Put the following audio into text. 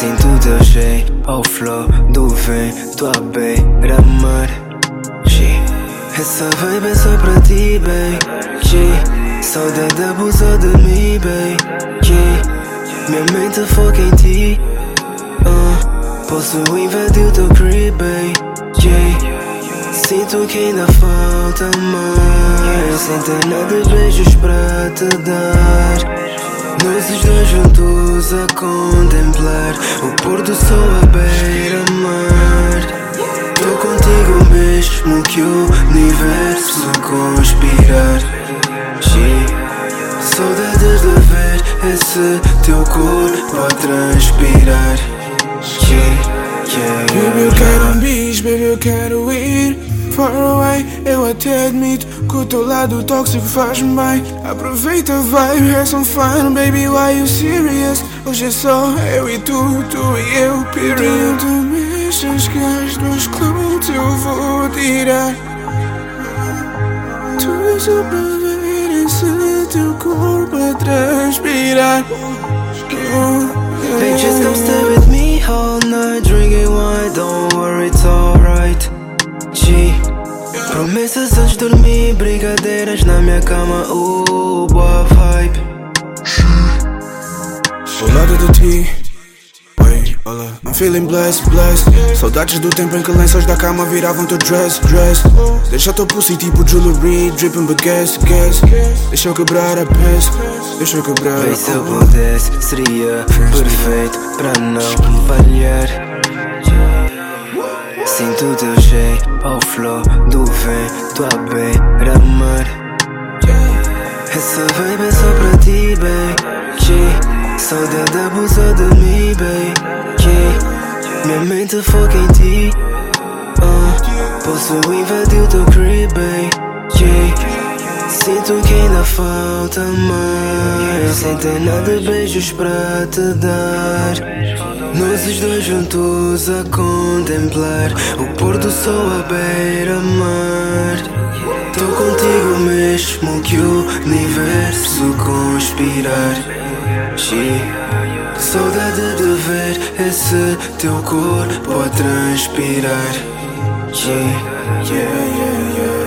Sinto teu jeito ao flow do vento à beira-mar. Essa vibe é só para ti, bem. G. Saudade abusou de mim, bem. G. Minha mente foca em ti. Uh, posso invadir o teu crib, bem. G. Sinto que ainda falta mais nada de beijos pra te dar Nós os dois juntos a contemplar O pôr do sol à beira-mar Tô contigo mesmo que o universo conspirar. Saudades de ver esse teu corpo a transpirar G. Yeah, Baby, eu quero um bis, baby, eu quero ir far away. Eu até admito que o teu lado tóxico faz-me bem. Aproveita vibe, have some fun, baby, why you serious? Hoje é só eu e tu, tu e eu, period. Tu mexes que as duas clouds eu vou tirar. Tudo só para ver esse teu corpo a transpirar. Oh, Hey, just come stay with me all Promessas antes de dormir, brincadeiras na minha cama. Uh, boa vibe. Lado de ti. Olá. I'm feeling blessed, blessed. Saudades do tempo em que lençóis da cama viravam teu dress, dress. Deixa teu pussy tipo jewelry Dripping but guess, guess Deixa eu quebrar a peça. Deixa eu quebrar Bem, se eu pudesse, seria perfeito para não falhar. Sinto teu jeito ao flow do vento à beira-mar. Essa vibe é só para ti. G. Saudade abusou de mim. G. Minha mente foca em ti. Uh, posso invadir o teu crib. G. Sinto que ainda falta mais Sem ter nada beijos pra te dar Nós os dois juntos a contemplar O pôr do sol à beira-mar Tô contigo mesmo que o universo conspirar. Saudade de ver esse teu corpo a transpirar G. Yeah,